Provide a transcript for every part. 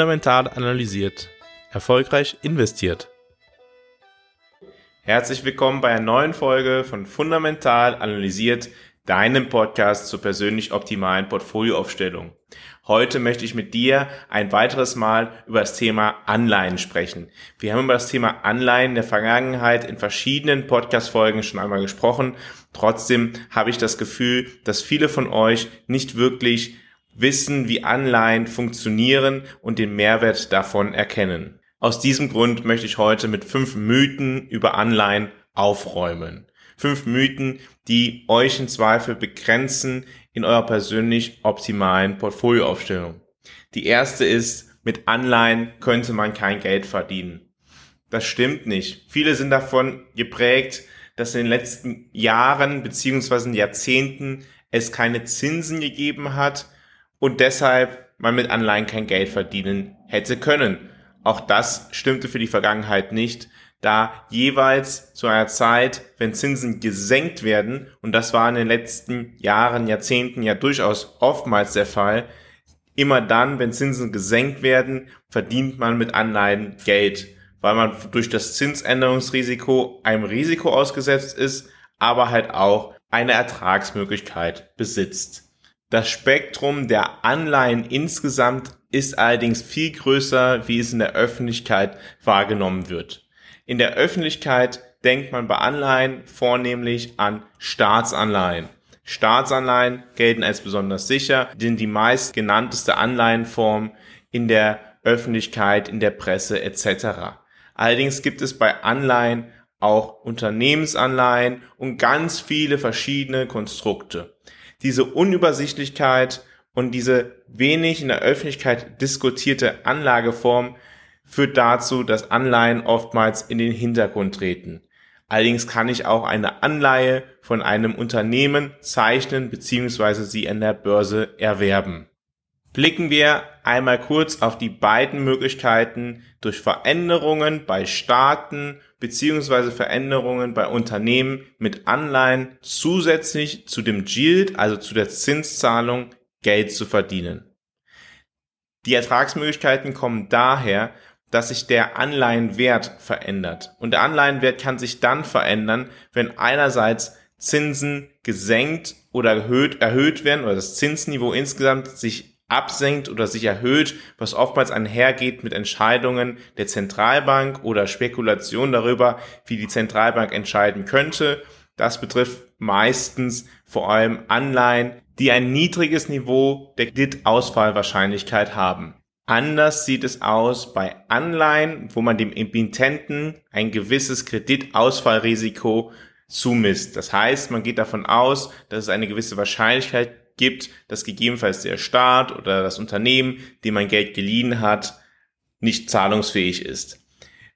Fundamental analysiert. Erfolgreich investiert. Herzlich willkommen bei einer neuen Folge von Fundamental analysiert, deinem Podcast zur persönlich optimalen Portfolioaufstellung. Heute möchte ich mit dir ein weiteres Mal über das Thema Anleihen sprechen. Wir haben über das Thema Anleihen in der Vergangenheit in verschiedenen Podcast-Folgen schon einmal gesprochen. Trotzdem habe ich das Gefühl, dass viele von euch nicht wirklich wissen, wie Anleihen funktionieren und den Mehrwert davon erkennen. Aus diesem Grund möchte ich heute mit fünf Mythen über Anleihen aufräumen. Fünf Mythen, die euch in Zweifel begrenzen in eurer persönlich optimalen Portfolioaufstellung. Die erste ist, mit Anleihen könnte man kein Geld verdienen. Das stimmt nicht. Viele sind davon geprägt, dass in den letzten Jahren beziehungsweise Jahrzehnten es keine Zinsen gegeben hat und deshalb man mit Anleihen kein Geld verdienen hätte können. Auch das stimmte für die Vergangenheit nicht, da jeweils zu einer Zeit, wenn Zinsen gesenkt werden, und das war in den letzten Jahren, Jahrzehnten ja durchaus oftmals der Fall, immer dann, wenn Zinsen gesenkt werden, verdient man mit Anleihen Geld, weil man durch das Zinsänderungsrisiko einem Risiko ausgesetzt ist, aber halt auch eine Ertragsmöglichkeit besitzt. Das Spektrum der Anleihen insgesamt ist allerdings viel größer, wie es in der Öffentlichkeit wahrgenommen wird. In der Öffentlichkeit denkt man bei Anleihen vornehmlich an Staatsanleihen. Staatsanleihen gelten als besonders sicher, sind die meist genannteste Anleihenform in der Öffentlichkeit, in der Presse etc. Allerdings gibt es bei Anleihen auch Unternehmensanleihen und ganz viele verschiedene Konstrukte diese Unübersichtlichkeit und diese wenig in der Öffentlichkeit diskutierte Anlageform führt dazu, dass Anleihen oftmals in den Hintergrund treten. Allerdings kann ich auch eine Anleihe von einem Unternehmen zeichnen bzw. sie an der Börse erwerben. Blicken wir einmal kurz auf die beiden Möglichkeiten durch Veränderungen bei Staaten beziehungsweise Veränderungen bei Unternehmen mit Anleihen zusätzlich zu dem Yield, also zu der Zinszahlung, Geld zu verdienen. Die Ertragsmöglichkeiten kommen daher, dass sich der Anleihenwert verändert. Und der Anleihenwert kann sich dann verändern, wenn einerseits Zinsen gesenkt oder erhöht, erhöht werden oder das Zinsniveau insgesamt sich absenkt oder sich erhöht, was oftmals einhergeht mit Entscheidungen der Zentralbank oder Spekulation darüber, wie die Zentralbank entscheiden könnte. Das betrifft meistens vor allem Anleihen, die ein niedriges Niveau der Kreditausfallwahrscheinlichkeit haben. Anders sieht es aus bei Anleihen, wo man dem Emittenten ein gewisses Kreditausfallrisiko zumisst. Das heißt, man geht davon aus, dass es eine gewisse Wahrscheinlichkeit gibt, dass gegebenenfalls der Staat oder das Unternehmen, dem man Geld geliehen hat, nicht zahlungsfähig ist.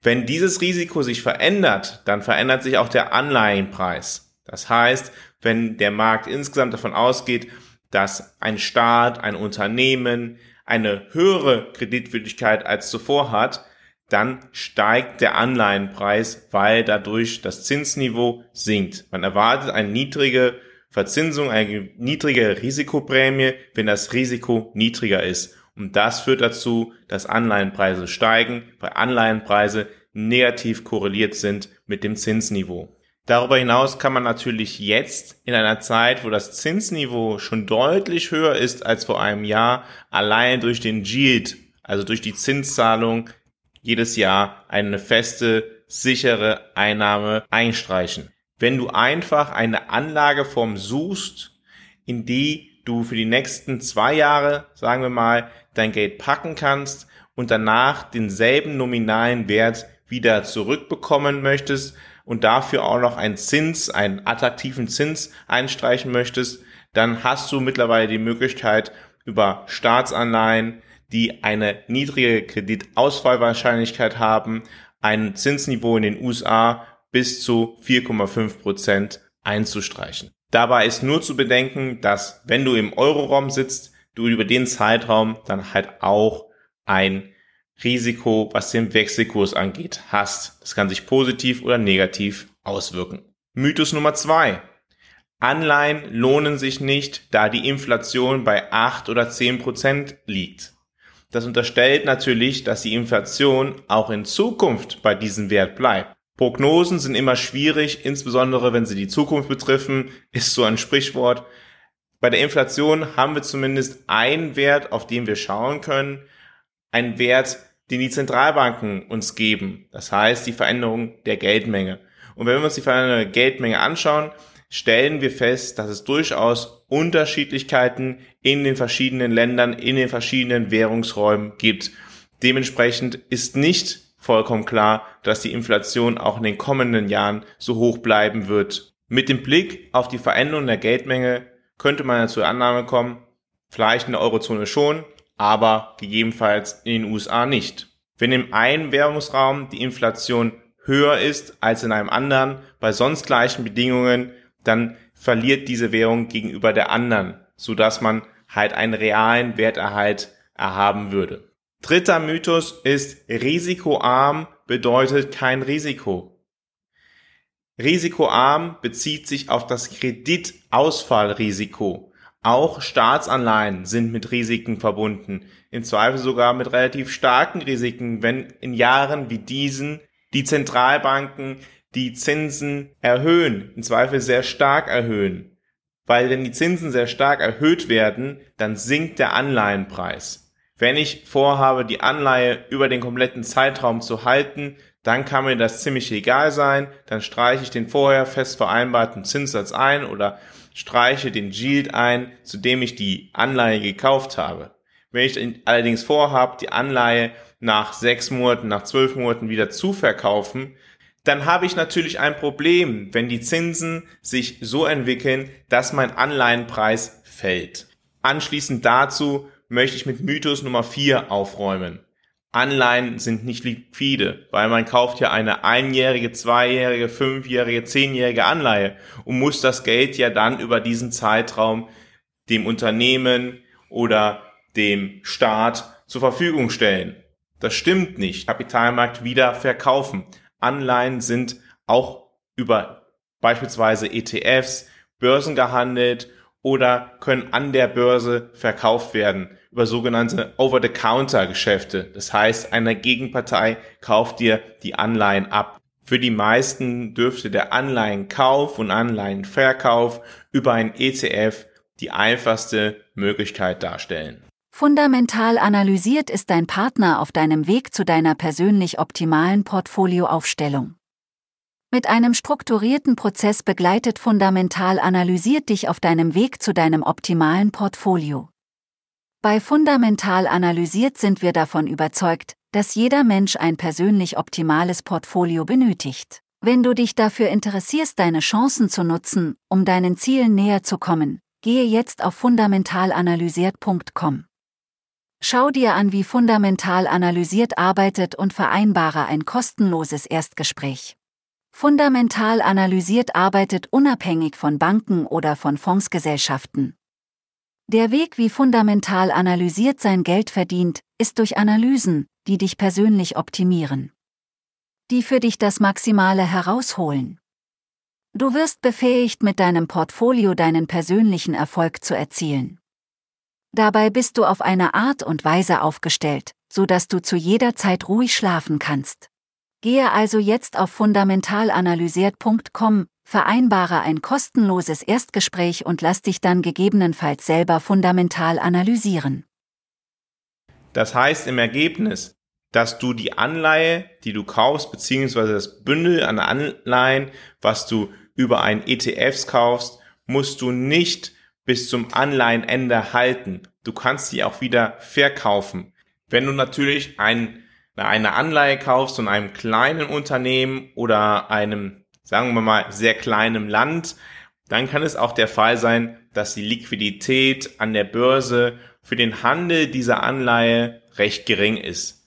Wenn dieses Risiko sich verändert, dann verändert sich auch der Anleihenpreis. Das heißt, wenn der Markt insgesamt davon ausgeht, dass ein Staat, ein Unternehmen eine höhere Kreditwürdigkeit als zuvor hat, dann steigt der Anleihenpreis, weil dadurch das Zinsniveau sinkt. Man erwartet eine niedrige Verzinsung eine niedrige Risikoprämie, wenn das Risiko niedriger ist. Und das führt dazu, dass Anleihenpreise steigen, weil Anleihenpreise negativ korreliert sind mit dem Zinsniveau. Darüber hinaus kann man natürlich jetzt in einer Zeit, wo das Zinsniveau schon deutlich höher ist als vor einem Jahr, allein durch den Yield, also durch die Zinszahlung, jedes Jahr eine feste, sichere Einnahme einstreichen wenn du einfach eine Anlageform suchst, in die du für die nächsten zwei Jahre, sagen wir mal, dein Geld packen kannst und danach denselben nominalen Wert wieder zurückbekommen möchtest und dafür auch noch einen Zins, einen attraktiven Zins einstreichen möchtest, dann hast du mittlerweile die Möglichkeit über Staatsanleihen, die eine niedrige Kreditausfallwahrscheinlichkeit haben, ein Zinsniveau in den USA bis zu 4,5 Prozent einzustreichen. Dabei ist nur zu bedenken, dass wenn du im Euroraum sitzt, du über den Zeitraum dann halt auch ein Risiko, was den Wechselkurs angeht, hast. Das kann sich positiv oder negativ auswirken. Mythos Nummer zwei: Anleihen lohnen sich nicht, da die Inflation bei 8 oder 10 Prozent liegt. Das unterstellt natürlich, dass die Inflation auch in Zukunft bei diesem Wert bleibt. Prognosen sind immer schwierig, insbesondere wenn sie die Zukunft betreffen, ist so ein Sprichwort. Bei der Inflation haben wir zumindest einen Wert, auf den wir schauen können, einen Wert, den die Zentralbanken uns geben. Das heißt, die Veränderung der Geldmenge. Und wenn wir uns die Veränderung der Geldmenge anschauen, stellen wir fest, dass es durchaus Unterschiedlichkeiten in den verschiedenen Ländern, in den verschiedenen Währungsräumen gibt. Dementsprechend ist nicht vollkommen klar, dass die Inflation auch in den kommenden Jahren so hoch bleiben wird. Mit dem Blick auf die Veränderung der Geldmenge könnte man zur Annahme kommen, vielleicht in der Eurozone schon, aber gegebenenfalls in den USA nicht. Wenn im einen Währungsraum die Inflation höher ist als in einem anderen, bei sonst gleichen Bedingungen, dann verliert diese Währung gegenüber der anderen, so dass man halt einen realen Werterhalt erhaben würde. Dritter Mythos ist risikoarm bedeutet kein Risiko. Risikoarm bezieht sich auf das Kreditausfallrisiko. Auch Staatsanleihen sind mit Risiken verbunden, im Zweifel sogar mit relativ starken Risiken, wenn in Jahren wie diesen die Zentralbanken die Zinsen erhöhen, im Zweifel sehr stark erhöhen. Weil wenn die Zinsen sehr stark erhöht werden, dann sinkt der Anleihenpreis. Wenn ich vorhabe, die Anleihe über den kompletten Zeitraum zu halten, dann kann mir das ziemlich egal sein, dann streiche ich den vorher fest vereinbarten Zinssatz ein oder streiche den Yield ein, zu dem ich die Anleihe gekauft habe. Wenn ich allerdings vorhabe, die Anleihe nach sechs Monaten, nach zwölf Monaten wieder zu verkaufen, dann habe ich natürlich ein Problem, wenn die Zinsen sich so entwickeln, dass mein Anleihenpreis fällt. Anschließend dazu möchte ich mit Mythos Nummer vier aufräumen. Anleihen sind nicht liquide, weil man kauft ja eine einjährige, zweijährige, fünfjährige, zehnjährige Anleihe und muss das Geld ja dann über diesen Zeitraum dem Unternehmen oder dem Staat zur Verfügung stellen. Das stimmt nicht. Kapitalmarkt wieder verkaufen. Anleihen sind auch über beispielsweise ETFs, Börsen gehandelt oder können an der Börse verkauft werden über sogenannte Over-the-Counter-Geschäfte. Das heißt, eine Gegenpartei kauft dir die Anleihen ab. Für die meisten dürfte der Anleihenkauf und Anleihenverkauf über ein ETF die einfachste Möglichkeit darstellen. Fundamental analysiert ist dein Partner auf deinem Weg zu deiner persönlich optimalen Portfolioaufstellung. Mit einem strukturierten Prozess begleitet Fundamental analysiert dich auf deinem Weg zu deinem optimalen Portfolio. Bei Fundamental analysiert sind wir davon überzeugt, dass jeder Mensch ein persönlich optimales Portfolio benötigt. Wenn du dich dafür interessierst, deine Chancen zu nutzen, um deinen Zielen näher zu kommen, gehe jetzt auf fundamentalanalysiert.com. Schau dir an, wie fundamental analysiert arbeitet und vereinbare ein kostenloses Erstgespräch. Fundamental analysiert arbeitet unabhängig von Banken oder von Fondsgesellschaften. Der Weg, wie fundamental analysiert sein Geld verdient, ist durch Analysen, die dich persönlich optimieren. Die für dich das Maximale herausholen. Du wirst befähigt, mit deinem Portfolio deinen persönlichen Erfolg zu erzielen. Dabei bist du auf eine Art und Weise aufgestellt, so dass du zu jeder Zeit ruhig schlafen kannst. Gehe also jetzt auf fundamentalanalysiert.com, vereinbare ein kostenloses Erstgespräch und lass dich dann gegebenenfalls selber fundamental analysieren. Das heißt im Ergebnis, dass du die Anleihe, die du kaufst, beziehungsweise das Bündel an Anleihen, was du über ein ETFs kaufst, musst du nicht bis zum Anleihenende halten. Du kannst sie auch wieder verkaufen. Wenn du natürlich ein eine Anleihe kaufst von einem kleinen Unternehmen oder einem, sagen wir mal, sehr kleinen Land, dann kann es auch der Fall sein, dass die Liquidität an der Börse für den Handel dieser Anleihe recht gering ist.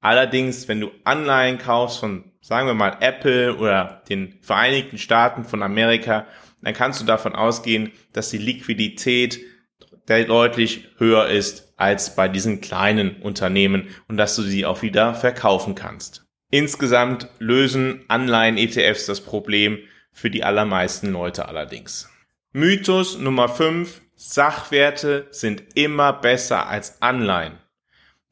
Allerdings, wenn du Anleihen kaufst von, sagen wir mal, Apple oder den Vereinigten Staaten von Amerika, dann kannst du davon ausgehen, dass die Liquidität deutlich höher ist als bei diesen kleinen Unternehmen und dass du sie auch wieder verkaufen kannst. Insgesamt lösen Anleihen-ETFs das Problem für die allermeisten Leute allerdings. Mythos Nummer 5. Sachwerte sind immer besser als Anleihen.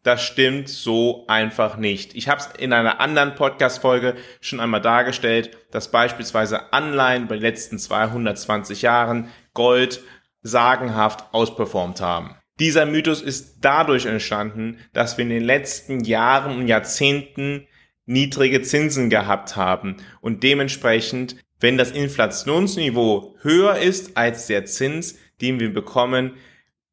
Das stimmt so einfach nicht. Ich habe es in einer anderen Podcast-Folge schon einmal dargestellt, dass beispielsweise Anleihen bei den letzten 220 Jahren Gold sagenhaft ausperformt haben. Dieser Mythos ist dadurch entstanden, dass wir in den letzten Jahren und Jahrzehnten niedrige Zinsen gehabt haben und dementsprechend, wenn das Inflationsniveau höher ist als der Zins, den wir bekommen,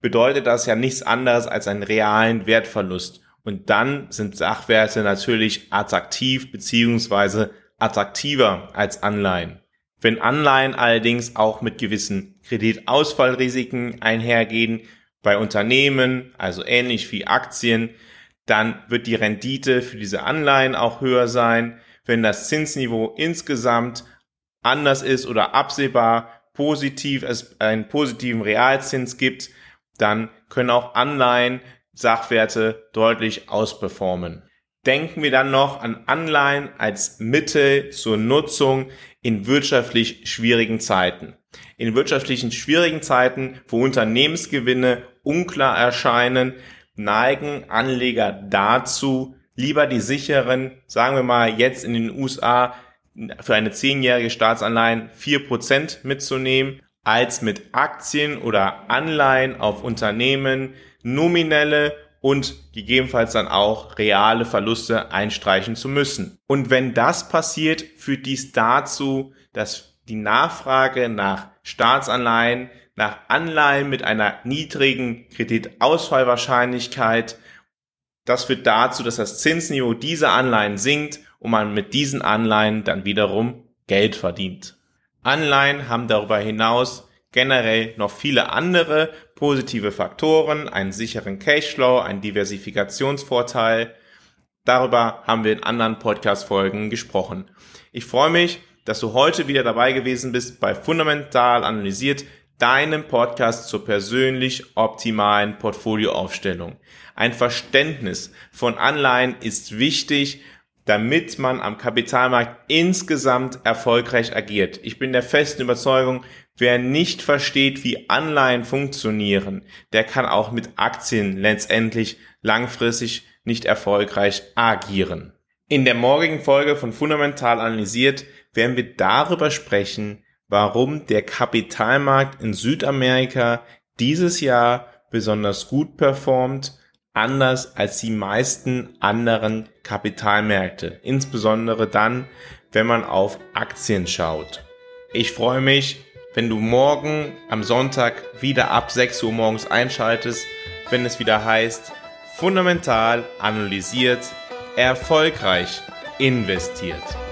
bedeutet das ja nichts anderes als einen realen Wertverlust. Und dann sind Sachwerte natürlich attraktiv beziehungsweise attraktiver als Anleihen. Wenn Anleihen allerdings auch mit gewissen Kreditausfallrisiken einhergehen, bei Unternehmen, also ähnlich wie Aktien, dann wird die Rendite für diese Anleihen auch höher sein. Wenn das Zinsniveau insgesamt anders ist oder absehbar positiv, es einen positiven Realzins gibt, dann können auch Anleihen Sachwerte deutlich ausperformen. Denken wir dann noch an Anleihen als Mittel zur Nutzung in wirtschaftlich schwierigen Zeiten. In wirtschaftlichen schwierigen Zeiten, wo Unternehmensgewinne unklar erscheinen, neigen Anleger dazu, lieber die sicheren, sagen wir mal jetzt in den USA für eine zehnjährige Staatsanleihen vier Prozent mitzunehmen, als mit Aktien oder Anleihen auf Unternehmen nominelle und gegebenenfalls dann auch reale Verluste einstreichen zu müssen. Und wenn das passiert, führt dies dazu, dass die Nachfrage nach Staatsanleihen, nach Anleihen mit einer niedrigen Kreditausfallwahrscheinlichkeit, das führt dazu, dass das Zinsniveau dieser Anleihen sinkt und man mit diesen Anleihen dann wiederum Geld verdient. Anleihen haben darüber hinaus generell noch viele andere positive Faktoren, einen sicheren Cashflow, einen Diversifikationsvorteil. Darüber haben wir in anderen Podcast-Folgen gesprochen. Ich freue mich, dass du heute wieder dabei gewesen bist bei Fundamental Analysiert, deinem Podcast zur persönlich optimalen Portfolioaufstellung. Ein Verständnis von Anleihen ist wichtig, damit man am Kapitalmarkt insgesamt erfolgreich agiert. Ich bin der festen Überzeugung, wer nicht versteht, wie Anleihen funktionieren, der kann auch mit Aktien letztendlich langfristig nicht erfolgreich agieren. In der morgigen Folge von Fundamental analysiert werden wir darüber sprechen, warum der Kapitalmarkt in Südamerika dieses Jahr besonders gut performt, anders als die meisten anderen Kapitalmärkte, insbesondere dann, wenn man auf Aktien schaut. Ich freue mich, wenn du morgen am Sonntag wieder ab 6 Uhr morgens einschaltest, wenn es wieder heißt, fundamental analysiert, erfolgreich investiert.